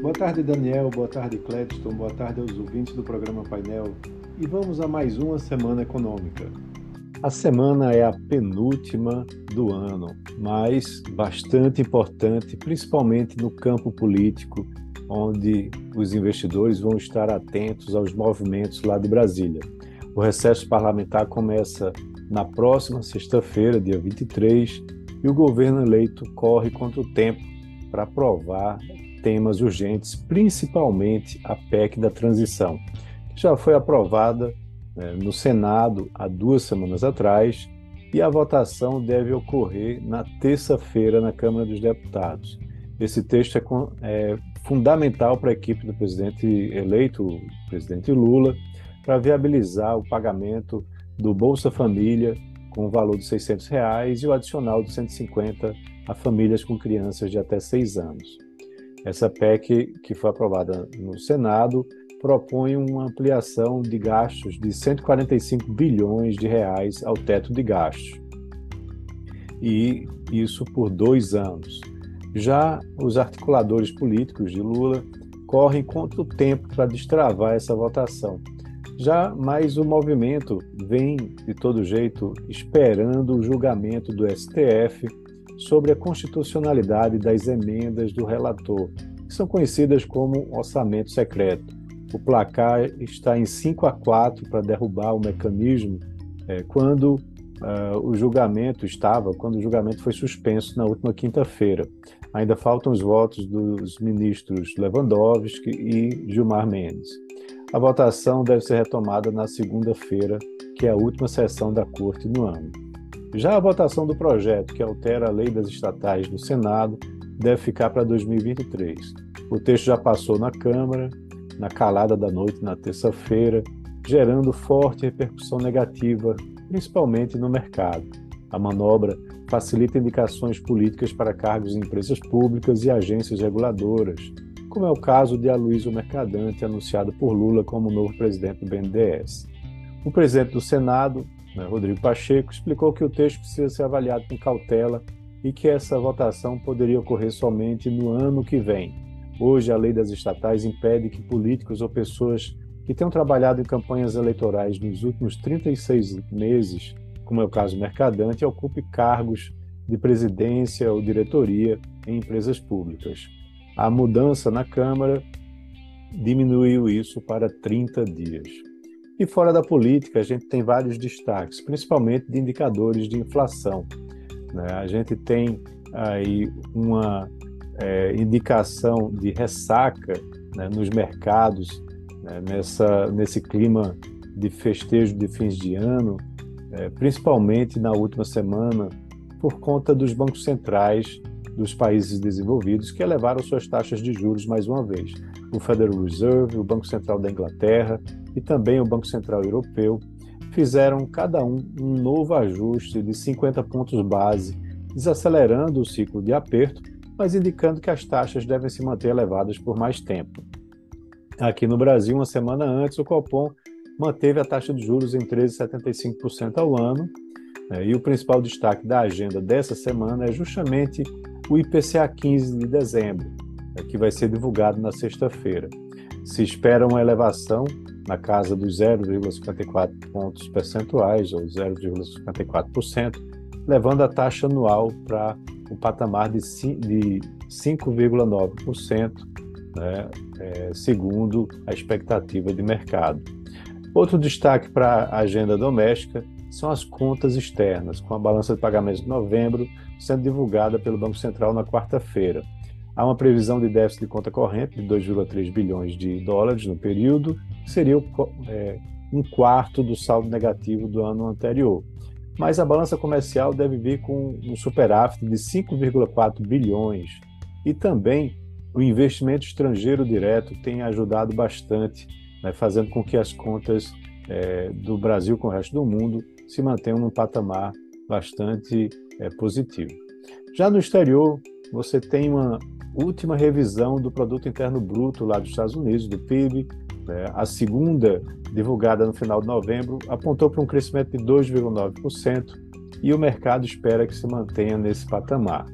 Boa tarde, Daniel. Boa tarde, Cledston. Boa tarde aos ouvintes do programa Painel. E vamos a mais uma semana econômica. A semana é a penúltima do ano, mas bastante importante, principalmente no campo político, onde os investidores vão estar atentos aos movimentos lá de Brasília. O recesso parlamentar começa na próxima sexta-feira, dia 23, e o governo eleito corre contra o tempo para aprovar temas urgentes, principalmente a PEC da transição, que já foi aprovada né, no Senado há duas semanas atrás e a votação deve ocorrer na terça-feira na Câmara dos Deputados. Esse texto é, é fundamental para a equipe do presidente eleito, o presidente Lula, para viabilizar o pagamento do Bolsa Família com o valor de 600 reais e o adicional de 150 a famílias com crianças de até 6 anos. Essa PEC, que foi aprovada no Senado, propõe uma ampliação de gastos de 145 bilhões de reais ao teto de gastos. E isso por dois anos. Já os articuladores políticos de Lula correm contra o tempo para destravar essa votação. Já mais o movimento vem, de todo jeito, esperando o julgamento do STF sobre a constitucionalidade das emendas do relator, que são conhecidas como orçamento secreto. O placar está em 5 a 4 para derrubar o mecanismo é, quando uh, o julgamento estava, quando o julgamento foi suspenso na última quinta-feira. Ainda faltam os votos dos ministros Lewandowski e Gilmar Mendes. A votação deve ser retomada na segunda-feira, que é a última sessão da Corte no ano. Já a votação do projeto, que altera a lei das estatais no Senado, deve ficar para 2023. O texto já passou na Câmara, na calada da noite na terça-feira, gerando forte repercussão negativa, principalmente no mercado. A manobra facilita indicações políticas para cargos em empresas públicas e agências reguladoras, como é o caso de Aloysio Mercadante, anunciado por Lula como novo presidente do BNDES. O presidente do Senado, né, Rodrigo Pacheco, explicou que o texto precisa ser avaliado com cautela e que essa votação poderia ocorrer somente no ano que vem. Hoje, a lei das estatais impede que políticos ou pessoas que tenham trabalhado em campanhas eleitorais nos últimos 36 meses, como é o caso Mercadante, ocupe cargos de presidência ou diretoria em empresas públicas. A mudança na Câmara diminuiu isso para 30 dias. E fora da política, a gente tem vários destaques, principalmente de indicadores de inflação. Né? A gente tem aí uma é, indicação de ressaca né, nos mercados, né, nessa, nesse clima de festejo de fins de ano, é, principalmente na última semana, por conta dos bancos centrais dos países desenvolvidos que elevaram suas taxas de juros mais uma vez. O Federal Reserve, o Banco Central da Inglaterra e também o Banco Central Europeu fizeram cada um um novo ajuste de 50 pontos base, desacelerando o ciclo de aperto, mas indicando que as taxas devem se manter elevadas por mais tempo. Aqui no Brasil, uma semana antes, o Copom manteve a taxa de juros em 13,75% ao ano, né, e o principal destaque da agenda dessa semana é justamente o IPCA 15 de dezembro, né, que vai ser divulgado na sexta-feira. Se espera uma elevação na casa dos 0,54 pontos percentuais, ou 0,54%, levando a taxa anual para um patamar de 5,9%, né, é, segundo a expectativa de mercado. Outro destaque para a agenda doméstica são as contas externas, com a balança de pagamentos de novembro sendo divulgada pelo Banco Central na quarta-feira. Há uma previsão de déficit de conta corrente de 2,3 bilhões de dólares no período, que seria é, um quarto do saldo negativo do ano anterior. Mas a balança comercial deve vir com um superávit de 5,4 bilhões. E também o investimento estrangeiro direto tem ajudado bastante, né, fazendo com que as contas é, do Brasil com o resto do mundo se mantenham num patamar bastante é, positivo. Já no exterior, você tem uma última revisão do Produto Interno Bruto lá dos Estados Unidos, do PIB. Né? A segunda, divulgada no final de novembro, apontou para um crescimento de 2,9% e o mercado espera que se mantenha nesse patamar.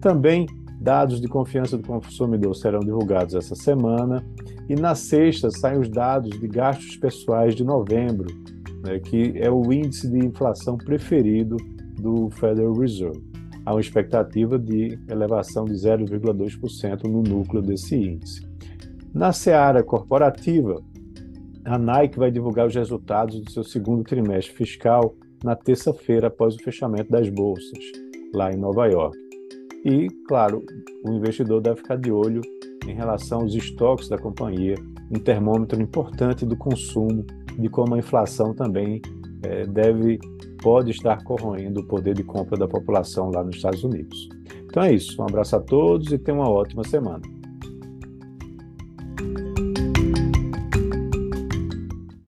Também Dados de confiança do consumidor serão divulgados essa semana. E na sexta saem os dados de gastos pessoais de novembro, né, que é o índice de inflação preferido do Federal Reserve. Há uma expectativa de elevação de 0,2% no núcleo desse índice. Na seara corporativa, a Nike vai divulgar os resultados do seu segundo trimestre fiscal na terça-feira após o fechamento das bolsas, lá em Nova York. E, claro, o investidor deve ficar de olho em relação aos estoques da companhia, um termômetro importante do consumo, de como a inflação também é, deve pode estar corroendo o poder de compra da população lá nos Estados Unidos. Então é isso. Um abraço a todos e tenham uma ótima semana.